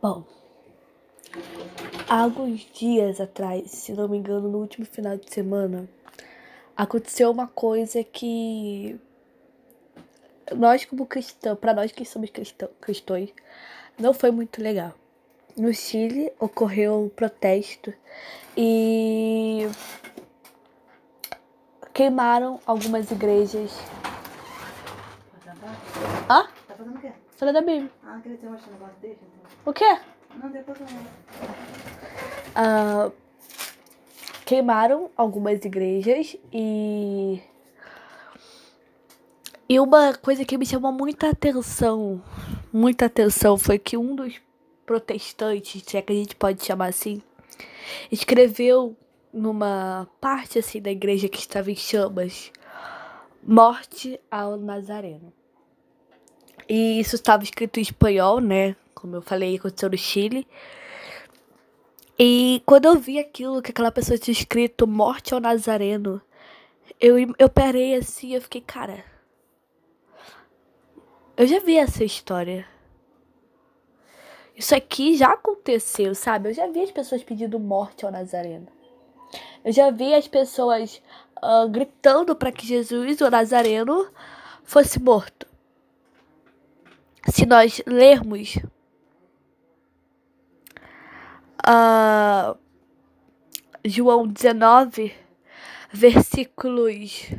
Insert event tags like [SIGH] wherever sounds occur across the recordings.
Bom, há alguns dias atrás, se não me engano, no último final de semana, aconteceu uma coisa que nós como cristãos, para nós que somos cristão, cristãos, não foi muito legal. No Chile ocorreu um protesto e queimaram algumas igrejas. Hã? Falei da Bíblia. Ah, queria ter mostrado negócio, deixa então. O quê? Não, depois eu Ah, queimaram algumas igrejas e. E uma coisa que me chamou muita atenção, muita atenção, foi que um dos protestantes, se é que a gente pode chamar assim, escreveu numa parte assim da igreja que estava em chamas, morte ao Nazareno. E isso estava escrito em espanhol, né? Como eu falei, aconteceu no Chile. E quando eu vi aquilo, que aquela pessoa tinha escrito Morte ao Nazareno, eu, eu parei assim, eu fiquei, cara. Eu já vi essa história. Isso aqui já aconteceu, sabe? Eu já vi as pessoas pedindo morte ao Nazareno. Eu já vi as pessoas ah, gritando para que Jesus, o Nazareno, fosse morto. Se nós lermos ah, João 19, versículos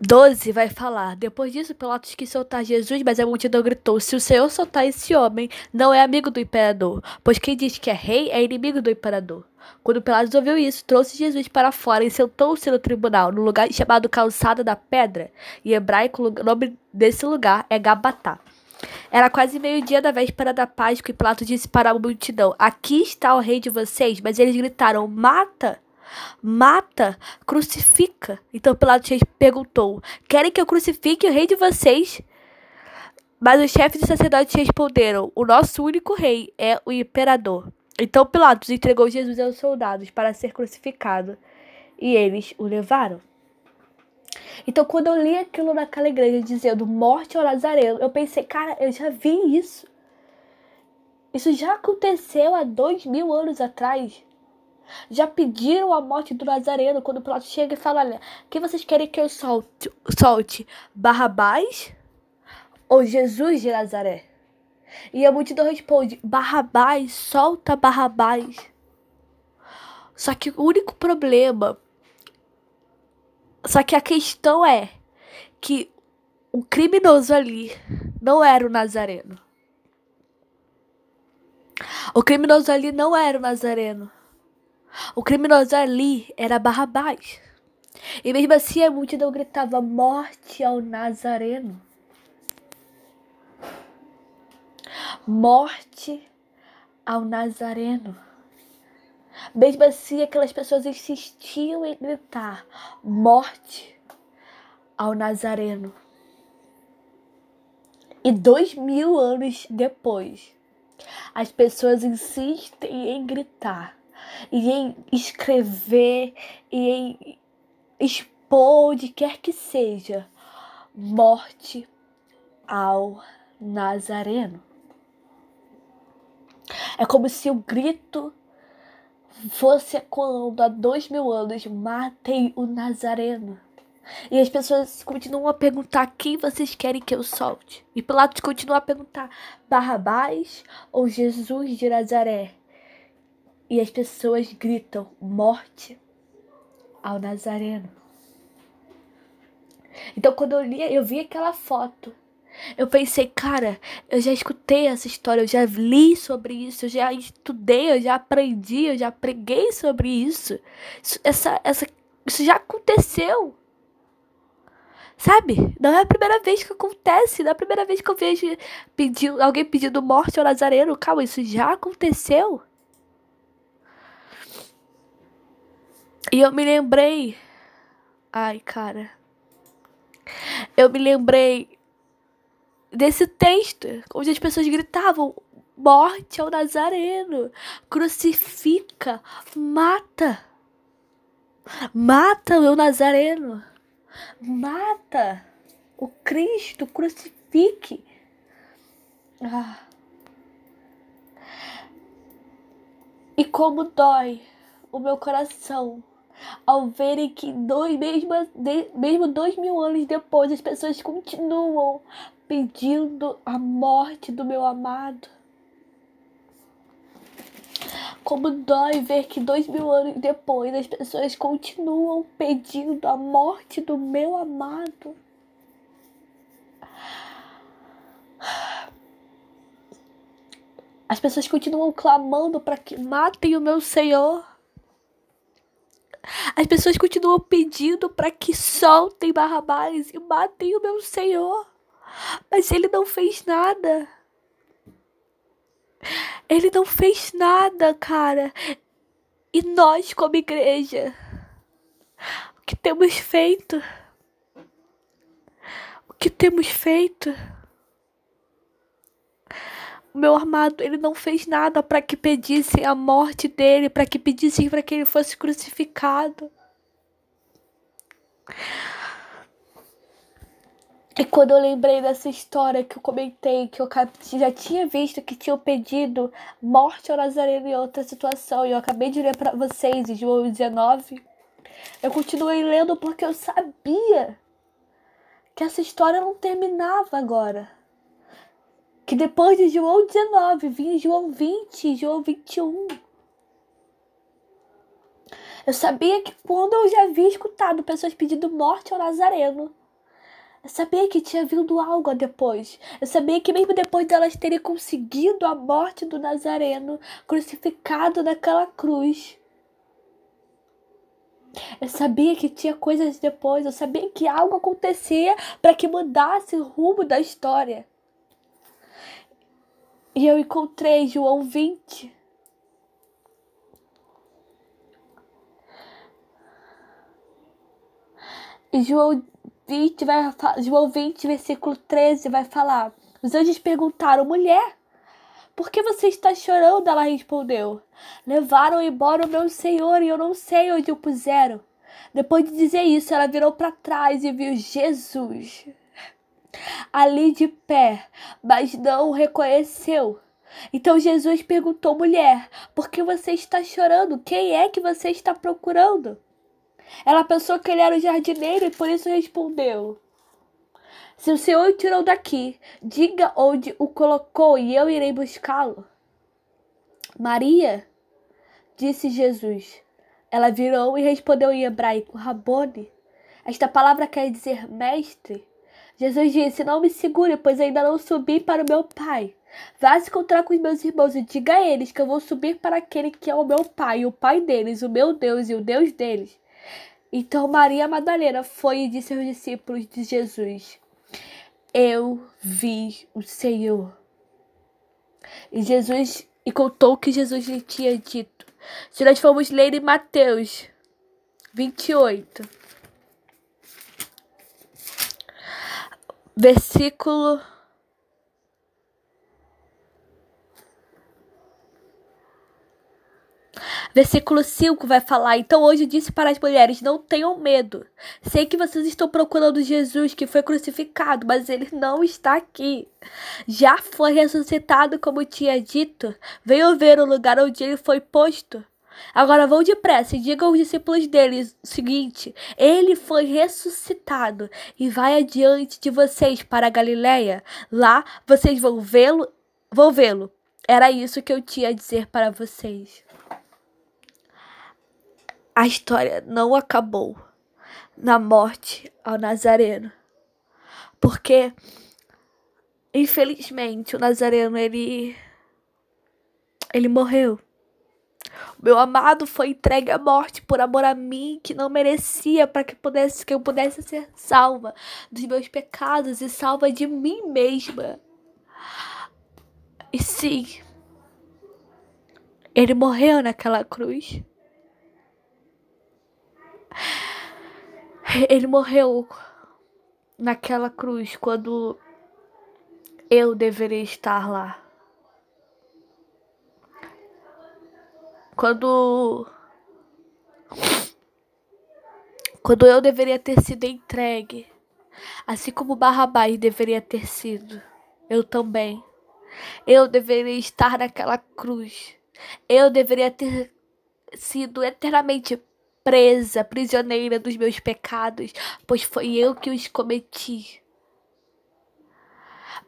12 vai falar. Depois disso, Pilatos quis soltar Jesus, mas a multidão gritou: Se o Senhor soltar esse homem, não é amigo do imperador, pois quem diz que é rei é inimigo do imperador. Quando Pilatos ouviu isso, trouxe Jesus para fora e sentou-se no tribunal, no lugar chamado Calçada da Pedra. Em hebraico, o nome desse lugar é Gabatá. Era quase meio-dia da véspera da Páscoa e Pilatos disse para a multidão: Aqui está o rei de vocês. Mas eles gritaram: Mata! Mata! Crucifica! Então Pilatos perguntou: Querem que eu crucifique o rei de vocês? Mas os chefes dos sacerdotes responderam: O nosso único rei é o imperador. Então Pilatos entregou Jesus aos soldados para ser crucificado e eles o levaram. Então, quando eu li aquilo naquela igreja dizendo morte ao Nazareno, eu pensei, cara, eu já vi isso. Isso já aconteceu há dois mil anos atrás. Já pediram a morte do Nazareno quando o Pilatos chega e fala: Olha, quem vocês querem que eu solte? solte Barrabás ou Jesus de Nazaré? E a multidão responde: Barrabás, solta Barrabás. Só que o único problema só que a questão é que o criminoso ali não era o Nazareno. O criminoso ali não era o Nazareno. O criminoso ali era Barrabás. E mesmo assim a multidão gritava: Morte ao Nazareno. Morte ao Nazareno. Mesmo assim, aquelas pessoas insistiam em gritar: morte ao Nazareno. E dois mil anos depois, as pessoas insistem em gritar, em escrever, em expor onde quer que seja, morte ao Nazareno. É como se o grito fosse ecoando há dois mil anos: matem o Nazareno. E as pessoas continuam a perguntar quem vocês querem que eu solte. E Pilatos continua a perguntar: Barrabás ou Jesus de Nazaré? E as pessoas gritam: morte ao Nazareno. Então, quando eu li, eu vi aquela foto eu pensei, cara, eu já escutei essa história, eu já li sobre isso, eu já estudei, eu já aprendi, eu já preguei sobre isso. Isso, essa, essa, isso já aconteceu. Sabe? Não é a primeira vez que acontece, não é a primeira vez que eu vejo pedindo, alguém pedindo morte ao Nazareno. Calma, isso já aconteceu. E eu me lembrei. Ai, cara. Eu me lembrei desse texto, onde as pessoas gritavam: morte ao Nazareno, crucifica, mata, mata o meu Nazareno, mata o Cristo, crucifique. Ah. E como dói o meu coração ao verem que dois, mesmo, mesmo dois mil anos depois as pessoas continuam pedindo a morte do meu amado. Como dói ver que dois mil anos depois as pessoas continuam pedindo a morte do meu amado. As pessoas continuam clamando para que matem o meu Senhor. As pessoas continuam pedindo para que soltem Barrabás e matem o meu Senhor. Mas ele não fez nada. Ele não fez nada, cara. E nós, como igreja, o que temos feito? O que temos feito? O meu amado, ele não fez nada para que pedissem a morte dele, para que pedissem para que ele fosse crucificado. E quando eu lembrei dessa história que eu comentei, que eu já tinha visto que tinham pedido morte ao Nazareno em outra situação, e eu acabei de ler para vocês em João 19, eu continuei lendo porque eu sabia que essa história não terminava agora. Que depois de João 19 vinha João 20, João 21. Eu sabia que quando eu já havia escutado pessoas pedindo morte ao Nazareno, eu sabia que tinha vindo algo depois. Eu sabia que mesmo depois delas terem conseguido a morte do Nazareno, crucificado naquela cruz, eu sabia que tinha coisas depois. Eu sabia que algo acontecia para que mudasse o rumo da história. E eu encontrei João 20. E João 20 vai João 20, versículo 13 vai falar: Os anjos perguntaram, mulher, por que você está chorando? Ela respondeu: Levaram embora o meu senhor e eu não sei onde o puseram. Depois de dizer isso, ela virou para trás e viu Jesus ali de pé, mas não o reconheceu. Então Jesus perguntou: mulher, por que você está chorando? Quem é que você está procurando? Ela pensou que ele era o jardineiro e por isso respondeu: Se o Senhor o tirou daqui, diga onde o colocou e eu irei buscá-lo. Maria, disse Jesus. Ela virou e respondeu em hebraico: Rabone. Esta palavra quer dizer mestre. Jesus disse: Não me segure, pois ainda não subi para o meu Pai. Vá se encontrar com os meus irmãos e diga a eles que eu vou subir para aquele que é o meu Pai, o Pai deles, o meu Deus e o Deus deles. Então Maria Madalena foi e disse aos discípulos de Jesus: Eu vi o Senhor. E Jesus e contou o que Jesus lhe tinha dito. Se nós formos ler em Mateus 28, versículo Versículo 5 vai falar: Então hoje disse para as mulheres: Não tenham medo. Sei que vocês estão procurando Jesus que foi crucificado, mas ele não está aqui. Já foi ressuscitado, como tinha dito. Venham ver o lugar onde ele foi posto. Agora vão depressa e digam aos discípulos dele o seguinte: Ele foi ressuscitado e vai adiante de vocês para a Galiléia. Lá vocês vão vê-lo, vão vê-lo. Era isso que eu tinha a dizer para vocês a história não acabou na morte ao Nazareno. Porque, infelizmente, o Nazareno, ele. Ele morreu. Meu amado foi entregue à morte por amor a mim, que não merecia, para que, pudesse, que eu pudesse ser salva dos meus pecados e salva de mim mesma. E sim, ele morreu naquela cruz. Ele morreu naquela cruz quando eu deveria estar lá. Quando quando eu deveria ter sido entregue, assim como Barrabás deveria ter sido, eu também Eu deveria estar naquela cruz. Eu deveria ter sido eternamente presa, prisioneira dos meus pecados, pois foi eu que os cometi.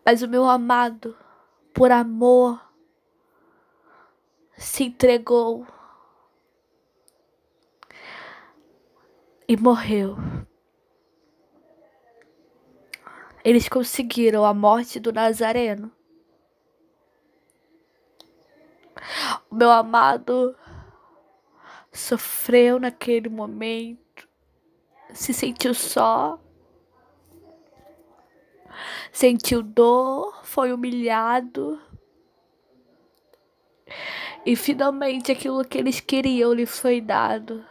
Mas o meu amado, por amor, se entregou e morreu. Eles conseguiram a morte do Nazareno. O meu amado sofreu naquele momento, se sentiu só, sentiu dor, foi humilhado. E finalmente aquilo que eles queriam lhe foi dado.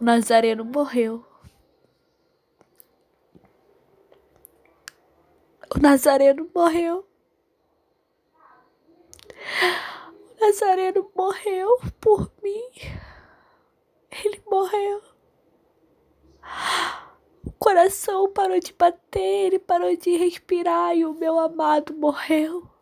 O Nazareno morreu. O Nazareno morreu. O Nazareno morreu por mim. Ele morreu. O coração parou de bater, ele parou de respirar e o meu amado morreu.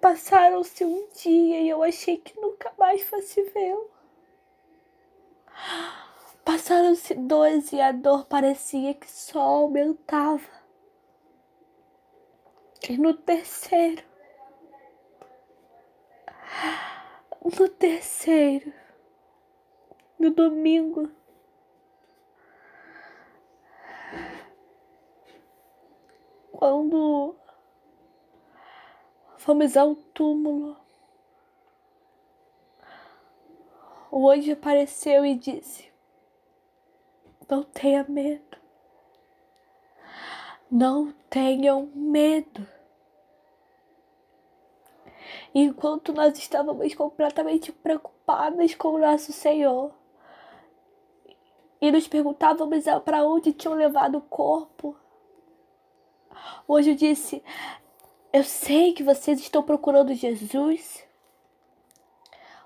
Passaram-se um dia e eu achei que nunca mais fosse vê-lo. Passaram-se dois e a dor parecia que só aumentava. E no terceiro, no terceiro, no domingo, quando fomos ao túmulo, o anjo apareceu e disse: não tenha medo. Não tenham medo. Enquanto nós estávamos completamente preocupadas com o nosso Senhor e nos perguntávamos para onde tinham levado o corpo, hoje eu disse: Eu sei que vocês estão procurando Jesus,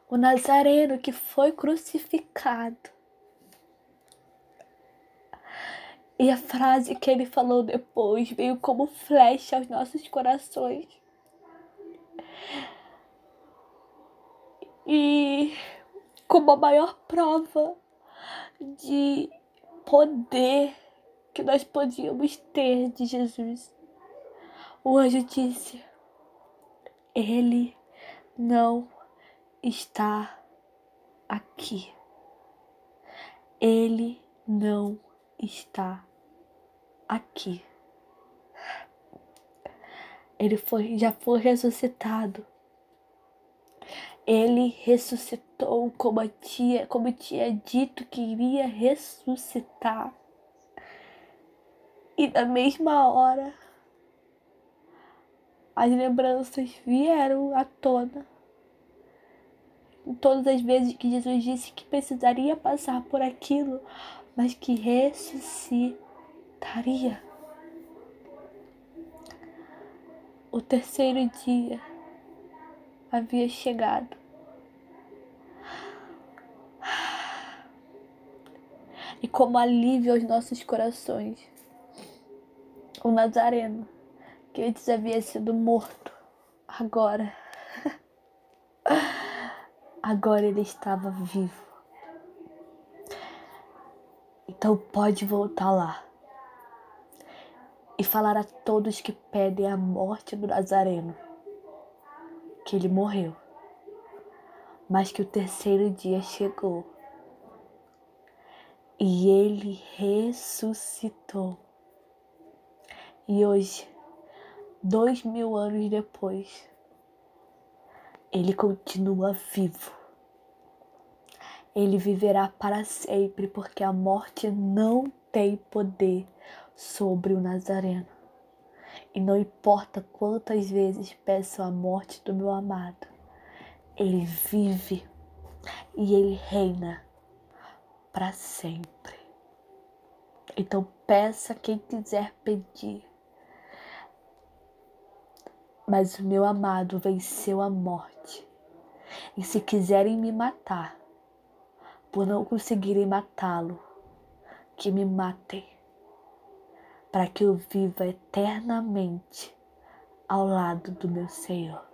o Nazareno que foi crucificado. E a frase que ele falou depois veio como flecha aos nossos corações. E como a maior prova de poder que nós podíamos ter de Jesus, o anjo disse: Ele não está aqui. Ele não está aqui. Ele foi, já foi ressuscitado. Ele ressuscitou como tinha, como tinha dito que iria ressuscitar. E na mesma hora, as lembranças vieram à tona. Todas as vezes que Jesus disse que precisaria passar por aquilo, mas que ressuscitaria. O terceiro dia havia chegado. E como alívio aos nossos corações, o Nazareno, que antes havia sido morto, agora, [LAUGHS] agora ele estava vivo. Então pode voltar lá e falar a todos que pedem a morte do Nazareno que ele morreu, mas que o terceiro dia chegou e ele ressuscitou. E hoje, dois mil anos depois, ele continua vivo ele viverá para sempre, porque a morte não tem poder sobre o Nazareno. E não importa quantas vezes peço a morte do meu amado, ele vive e ele reina para sempre. Então peça quem quiser pedir. Mas o meu amado venceu a morte. E se quiserem me matar, por não conseguirem matá-lo, que me matem, para que eu viva eternamente ao lado do meu Senhor.